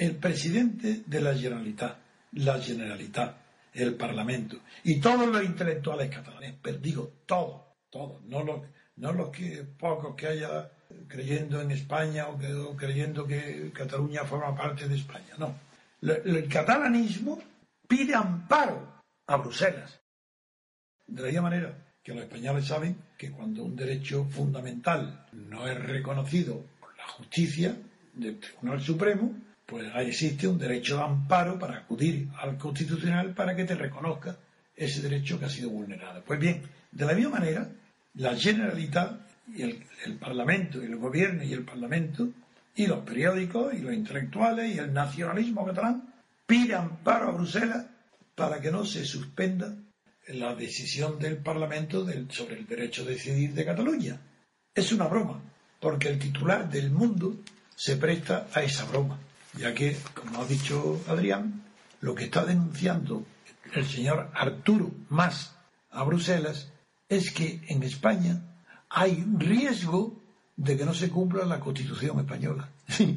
El presidente de la Generalitat, la Generalitat, el Parlamento y todos los intelectuales catalanes, pero digo todos, todos, no los, no los que pocos que haya creyendo en España o, creyendo que Cataluña forma parte de España, no. El catalanismo pide amparo a Bruselas. De la misma manera que los españoles saben que cuando un derecho fundamental no es reconocido por la justicia del Tribunal Supremo, pues existe un derecho de amparo para acudir al Constitucional para que te reconozca ese derecho que ha sido vulnerado. Pues bien, de la misma manera, la Generalitat y el, Parlamento y el Gobierno y el Parlamento y los periódicos y los intelectuales y el nacionalismo catalán pide amparo a Bruselas para que no se suspenda la decisión del Parlamento sobre el derecho a decidir de Cataluña. Es una broma, porque el titular del mundo se presta a esa broma, ya que, como ha dicho Adrián, lo que está denunciando el señor Arturo Mas a Bruselas es que en España hay riesgo de que no se cumpla la Constitución española.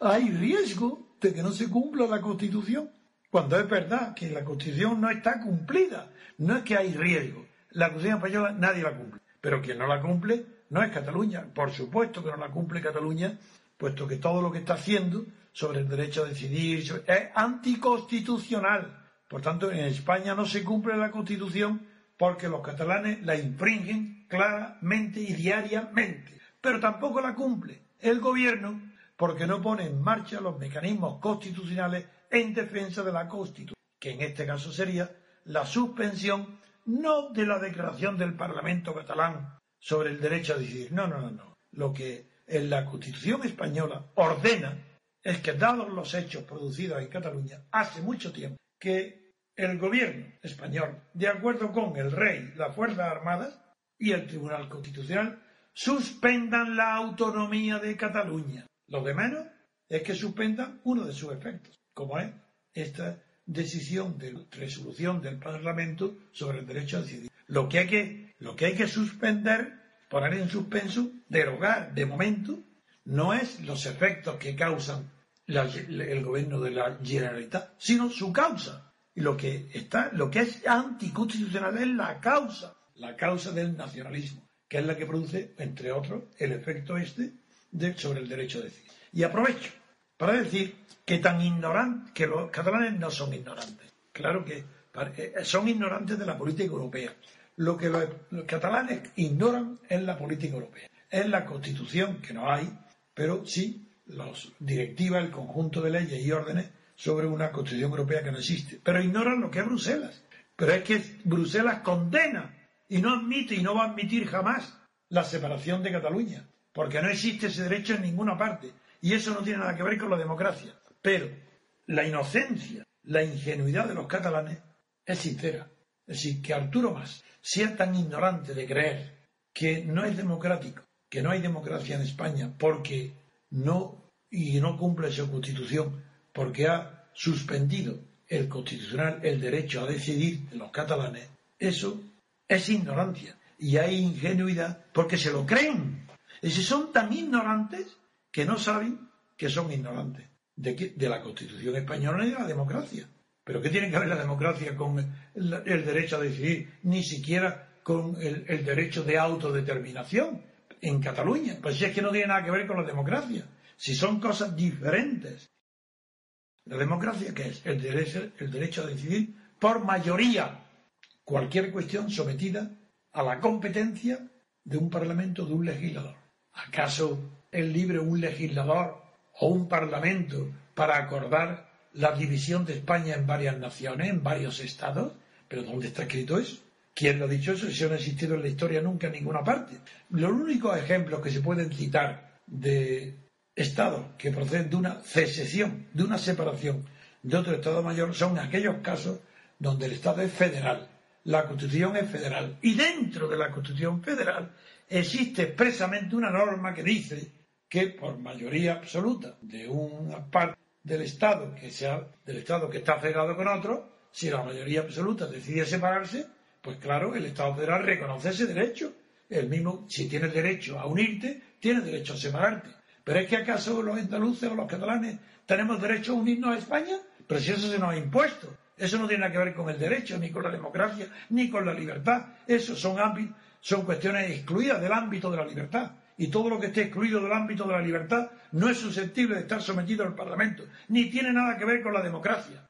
Hay riesgo de que no se cumpla la Constitución, cuando es verdad que la Constitución no está cumplida. No es que hay riesgo. La Constitución española nadie la cumple. Pero quien no la cumple no es Cataluña. Por supuesto que no la cumple Cataluña, puesto que todo lo que está haciendo sobre el derecho a decidir es anticonstitucional. Por tanto, en España no se cumple la Constitución porque los catalanes la infringen claramente y diariamente. Pero tampoco la cumple el gobierno porque no pone en marcha los mecanismos constitucionales en defensa de la Constitución, que en este caso sería la suspensión no de la declaración del Parlamento catalán sobre el derecho a decidir. No, no, no, no. Lo que en la Constitución española ordena es que, dados los hechos producidos en Cataluña hace mucho tiempo, que el gobierno español, de acuerdo con el rey, las Fuerzas Armadas y el Tribunal Constitucional, suspendan la autonomía de Cataluña. Lo de menos es que suspendan uno de sus efectos, como es esta decisión de resolución del Parlamento sobre el derecho a decidir. Lo que hay que, lo que, hay que suspender, poner en suspenso, derogar de momento, no es los efectos que causan el gobierno de la Generalitat, sino su causa. Y lo que está, lo que es anticonstitucional es la causa, la causa del nacionalismo, que es la que produce, entre otros, el efecto este de- sobre el derecho a decidir. Y aprovecho para decir que tan ignorantes, que los catalanes no son ignorantes. Claro que eh, son ignorantes de la política europea. Lo que los, catalanes ignoran es la política europea. Es la constitución, que no hay, pero sí las directivas, el conjunto de leyes y órdenes sobre una constitución europea que no existe. Pero ignoran lo que es Bruselas. Pero es que Bruselas condena y no admite y no va a admitir jamás la separación de Cataluña, porque no existe ese derecho en ninguna parte. Y eso no tiene nada que ver con la democracia. Pero la inocencia, la ingenuidad de los catalanes es sincera. Es decir, que Arturo Mas sea tan ignorante de creer que no es democrático, que no hay democracia en España porque no y no cumple su constitución, porque ha suspendido el constitucional el derecho a decidir de los catalanes, eso es ignorancia y hay ingenuidad porque se lo creen. Y si son tan ignorantes que no saben que son ignorantes de, qué? de la Constitución española y de la democracia. Pero ¿qué tiene que ver la democracia con el, derecho a decidir? Ni siquiera con el, el derecho de autodeterminación en Cataluña. Pues si es que no tiene nada que ver con la democracia. Si son cosas diferentes. ¿La democracia qué es? El derecho, el derecho a decidir por mayoría cualquier cuestión sometida a la competencia de un parlamento, de un legislador. ¿Acaso es libre un legislador o un parlamento para acordar la división de España en varias naciones, en varios estados? ¿Pero dónde está escrito eso? ¿Quién lo ha dicho eso? No ha existido en la historia nunca en ninguna parte. Los únicos ejemplos que se pueden citar de estados que proceden de una secesión, de una separación de otro Estado mayor, son aquellos casos donde el Estado es federal, la Constitución es federal. Y dentro de la Constitución federal existe expresamente una norma que dice que por mayoría absoluta de una parte del Estado que sea del Estado que está federado con otro, si la mayoría absoluta decide separarse, pues claro, el Estado federal reconoce ese derecho. El mismo, si tienes derecho a unirte, tienes derecho a separarte. Pero es que acaso los andaluces o los catalanes tenemos derecho a unirnos a España, pero si eso se nos ha impuesto. Eso no tiene nada que ver con el derecho, ni con la democracia, ni con la libertad. Eso son, son cuestiones excluidas del ámbito de la libertad. Y todo lo que esté excluido del ámbito de la libertad no es susceptible de estar sometido al Parlamento, ni tiene nada que ver con la democracia.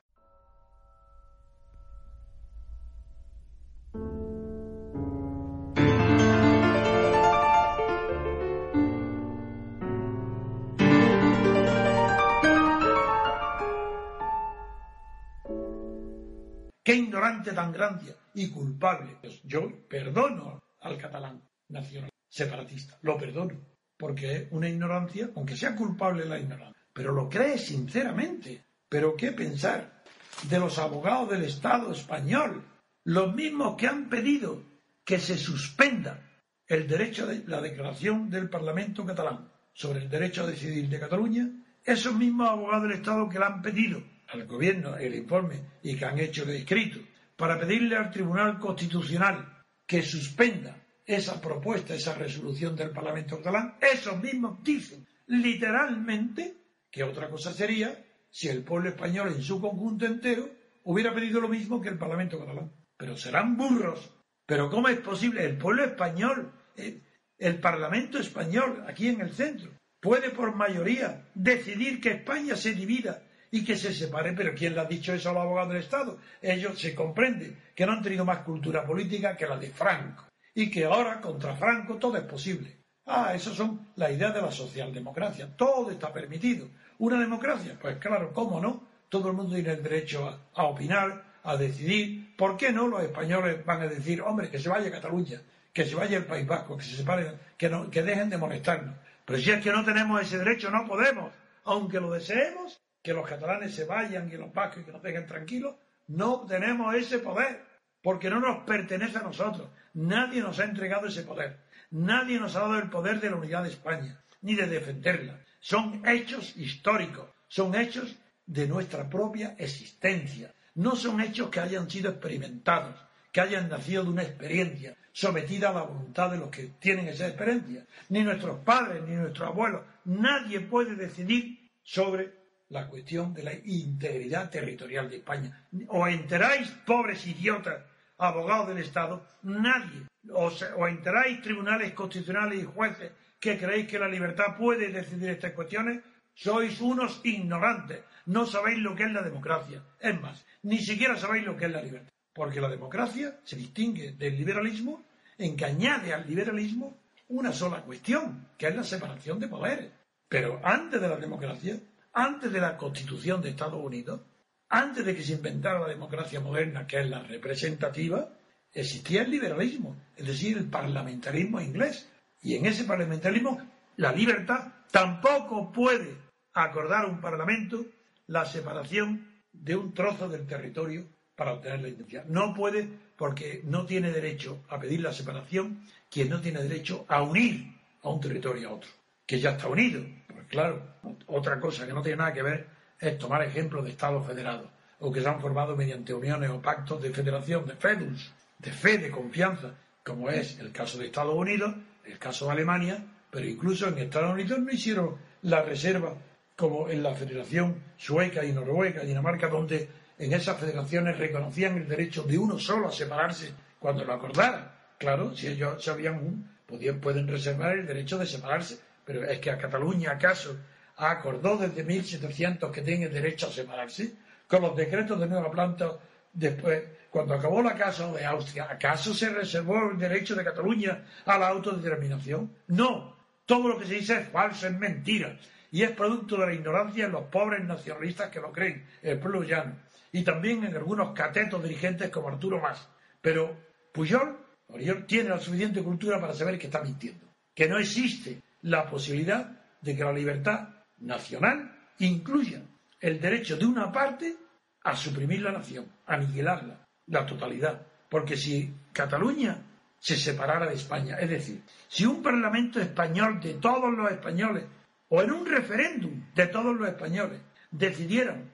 Qué ignorante tan grande y culpable. Yo perdono al catalán nacional separatista, lo perdono, porque es una ignorancia, aunque sea culpable la ignorancia, pero lo cree sinceramente. Pero qué pensar de los abogados del Estado español, los mismos que han pedido que se suspenda el derecho de la declaración del Parlamento catalán sobre el derecho a decidir de Cataluña, esos mismos abogados del Estado que le han pedido al gobierno el informe y que han hecho el escrito para pedirle al Tribunal Constitucional que suspenda esa propuesta, esa resolución del Parlamento catalán, esos mismos dicen literalmente que otra cosa sería si el pueblo español en su conjunto entero hubiera pedido lo mismo que el Parlamento catalán. Pero serán burros. Pero ¿cómo es posible? El pueblo español, el, el Parlamento español, aquí en el centro, puede por mayoría decidir que España se divida y que se separe. Pero ¿quién le ha dicho eso a los abogados del Estado? Ellos se comprenden que no han tenido más cultura política que la de Franco y que ahora contra Franco todo es posible. Ah, esas son las ideas de la socialdemocracia. Todo está permitido. ¿Una democracia? Pues claro, ¿cómo no? Todo el mundo tiene el derecho a, opinar, a decidir. ¿Por qué no los españoles van a decir, hombre, que se vaya Cataluña, que se vaya el País Vasco, que se separen, que, no, que dejen de molestarnos? Pero si es que no tenemos ese derecho, no podemos. Aunque lo deseemos, que los catalanes se vayan y los vascos y que nos dejen tranquilos, no tenemos ese poder, porque no nos pertenece a nosotros. Nadie nos ha entregado ese poder. Nadie nos ha dado el poder de la unidad de España, ni de defenderla. Son hechos históricos, son hechos de nuestra propia existencia. No son hechos que hayan sido experimentados, que hayan nacido de una experiencia sometida a la voluntad de los que tienen esa experiencia. Ni nuestros padres, ni nuestros abuelos. Nadie puede decidir sobre la cuestión de la integridad territorial de España. ¿Os enteráis, pobres idiotas, abogados del Estado? Nadie. ¿Os, enteráis, tribunales constitucionales y jueces, que creéis que la libertad puede decidir estas cuestiones? Sois unos ignorantes. No sabéis lo que es la democracia. Es más, ni siquiera sabéis lo que es la libertad. Porque la democracia se distingue del liberalismo en que añade al liberalismo una sola cuestión, que es la separación de poderes. Pero antes de la democracia antes de la Constitución de Estados Unidos, antes de que se inventara la democracia moderna, que es la representativa, existía el liberalismo, es decir, el parlamentarismo inglés. Y en ese parlamentarismo, la libertad tampoco puede acordar un parlamento la separación de un trozo del territorio para obtener la identidad. No puede porque no tiene derecho a pedir la separación quien no tiene derecho a unir a un territorio a otro, que ya está unido. Claro, otra cosa que no tiene nada que ver es tomar ejemplo de Estados federados o que se han formado mediante uniones o pactos de federación, de fedus, de fe, de confianza, como es el caso de Estados Unidos, el caso de Alemania, pero incluso en Estados Unidos no hicieron la reserva como en la Federación Sueca y Noruega, Dinamarca, donde en esas federaciones reconocían el derecho de uno solo a separarse cuando lo acordara. Claro, si ellos sabían, podían, pueden reservar el derecho de separarse pero es que a Cataluña, ¿acaso acordó desde 1700 que tiene derecho a separarse? Con los decretos de Nueva Planta, después, cuando acabó la Casa de Austria, ¿acaso se reservó el derecho de Cataluña a la autodeterminación? No, todo lo que se dice es falso, es mentira. Y es producto de la ignorancia de los pobres nacionalistas que lo creen, el pueblo llano. Y también en algunos catetos dirigentes como Arturo Mas. Pero Puyol, Puyol tiene la suficiente cultura para saber que está mintiendo, que no existe la posibilidad de que la libertad nacional incluya el derecho de una parte a suprimir la nación, a aniquilarla, la totalidad. Porque si Cataluña se separara de España, es decir, si un Parlamento español de todos los españoles, o en un referéndum de todos los españoles, decidieran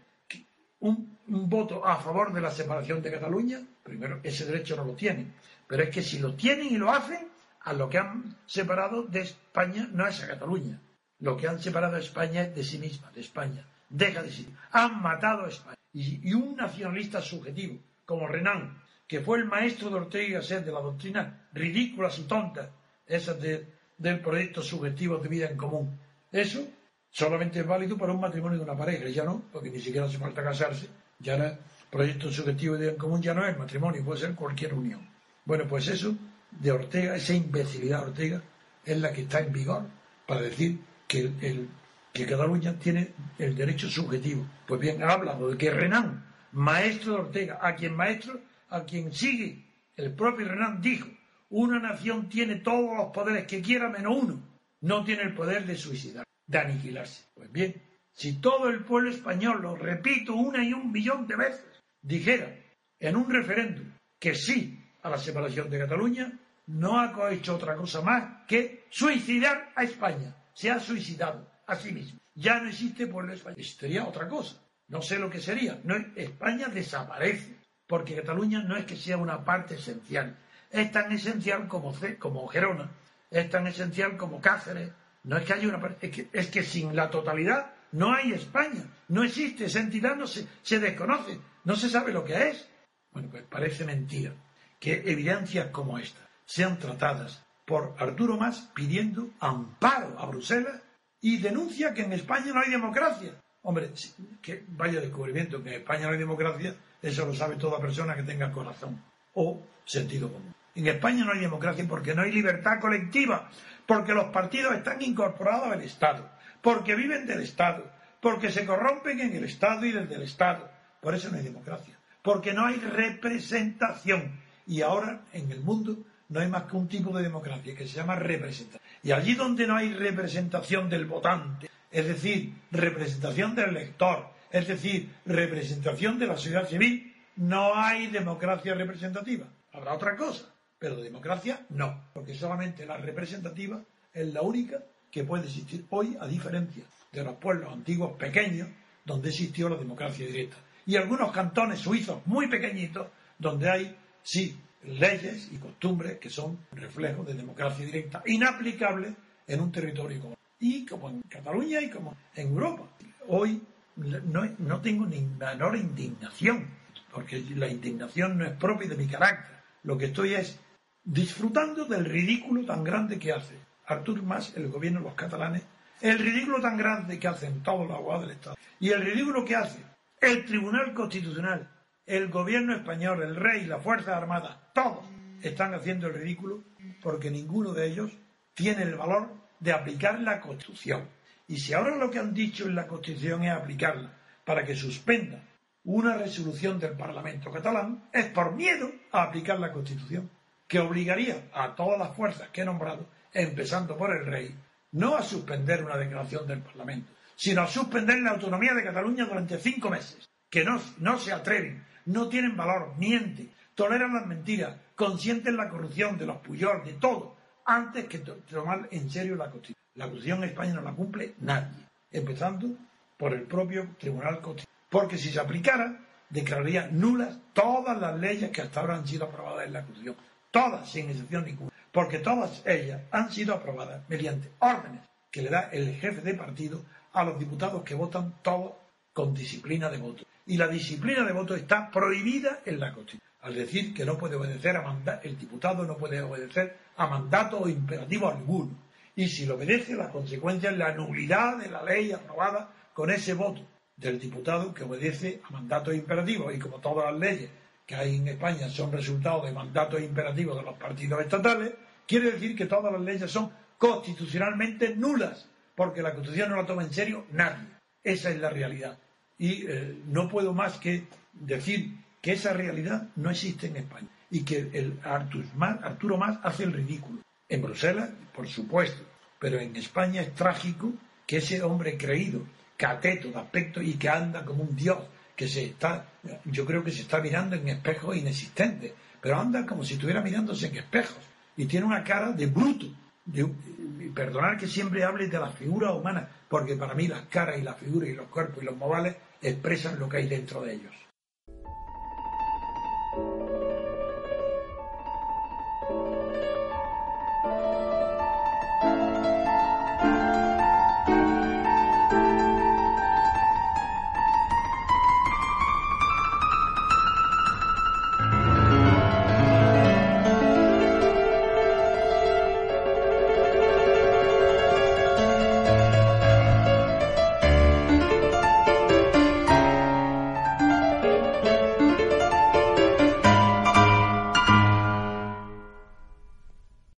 un, un voto a favor de la separación de Cataluña, primero, ese derecho no lo tienen. Pero es que si lo tienen y lo hacen, a lo que han separado de España no es a Cataluña. Lo que han separado a España es de sí misma, de España. Deja de sí. Han matado a España. Y, un nacionalista subjetivo, como Renan, que fue el maestro de Ortega y Gasset de la doctrina ridículas y tontas, esas del proyecto subjetivo de vida en común. Eso solamente es válido para un matrimonio de una pareja, ya no, porque ni siquiera hace falta casarse. Ya el proyecto subjetivo de vida en común ya no es matrimonio, puede ser cualquier unión. Bueno, pues eso de Ortega, esa imbecilidad de Ortega, es la que está en vigor para decir que, el, que Cataluña tiene el derecho subjetivo. Pues bien, ha hablado de que Renan, maestro de Ortega, a quien maestro, a quien sigue, el propio Renan dijo, una nación tiene todos los poderes que quiera menos uno, no tiene el poder de suicidar, de aniquilarse. Pues bien, si todo el pueblo español, lo repito una y un millón de veces, dijera en un referéndum que sí a la separación de Cataluña, no ha hecho otra cosa más que suicidar a España. Se ha suicidado a sí mismo. Ya no existe pueblo español. Sería otra cosa. No sé lo que sería. No, España desaparece. Porque Cataluña no es que sea una parte esencial. Es tan esencial como, como Gerona. Es tan esencial como Cáceres. No es que haya una parte. Es que, es que sin la totalidad no hay España. No existe. Esa entidad no se, se desconoce. No se sabe lo que es. Bueno, pues parece mentira que evidencias como esta sean tratadas por Arturo Mas pidiendo amparo a Bruselas y denuncia que en España no hay democracia. Hombre, que vaya descubrimiento que en España no hay democracia, eso lo sabe toda persona que tenga corazón o sentido común. En España no hay democracia porque no hay libertad colectiva, porque los partidos están incorporados al Estado, porque viven del Estado, porque se corrompen en el Estado y desde el Estado. Por eso no hay democracia, porque no hay representación y ahora en el mundo no hay más que un tipo de democracia que se llama representación. Y allí donde no hay representación del votante, es decir, representación del elector, es decir, representación de la sociedad civil, no hay democracia representativa. Habrá otra cosa, pero democracia no, porque solamente la representativa es la única que puede existir hoy, a diferencia de los pueblos antiguos pequeños, donde existió la democracia directa. Y algunos cantones suizos muy pequeñitos, donde hay sí, leyes y costumbres que son reflejos de democracia directa, inaplicables en un territorio como y como en Cataluña y como en Europa. Hoy no, tengo ni menor indignación, porque la indignación no es propia de mi carácter. Lo que estoy es disfrutando del ridículo tan grande que hace Artur Mas, el gobierno de los catalanes, el ridículo tan grande que hacen todos los abogados del Estado y el ridículo que hace el Tribunal Constitucional el gobierno español, el rey, las Fuerzas Armadas, todos están haciendo el ridículo porque ninguno de ellos tiene el valor de aplicar la Constitución. Y si ahora lo que han dicho en la Constitución es aplicarla para que suspenda una resolución del Parlamento catalán, es por miedo a aplicar la Constitución, que obligaría a todas las fuerzas que he nombrado, empezando por el rey, no a suspender una declaración del Parlamento, sino a suspender la autonomía de Cataluña durante cinco meses, que no, no se atreven no tienen valor, mienten, toleran las mentiras, consienten la corrupción de los Puyol, de todo, antes que tomar en serio la Constitución. La Constitución en España no la cumple nadie, empezando por el propio Tribunal Constitucional. Porque si se aplicara, declararía nulas todas las leyes que hasta ahora han sido aprobadas en la Constitución. Todas, sin excepción ninguna. Porque todas ellas han sido aprobadas mediante órdenes que le da el jefe de partido a los diputados que votan todos con disciplina de voto y la disciplina de voto está prohibida en la Constitución. Al decir que no puede obedecer a mandato, el diputado no puede obedecer a mandato o imperativo alguno. Y si lo obedece, la consecuencia es la nulidad de la ley aprobada con ese voto del diputado que obedece a mandatos imperativos. Y como todas las leyes que hay en España son resultado de mandatos imperativos de los partidos estatales, quiere decir que todas las leyes son constitucionalmente nulas, porque la Constitución no la toma en serio nadie. Esa es la realidad y eh, no puedo más que decir que esa realidad no existe en España y que el Arturo Más hace el ridículo. En Bruselas, por supuesto, pero en España es trágico que ese hombre creído, cateto de aspecto y que anda como un dios, que se está, yo creo que se está mirando en espejos inexistentes, pero anda como si estuviera mirándose en espejos y tiene una cara de bruto. De, perdonar que siempre hable de la figura humana, porque para mí las caras y las figuras y los cuerpos y los modales expresan lo que hay dentro de ellos.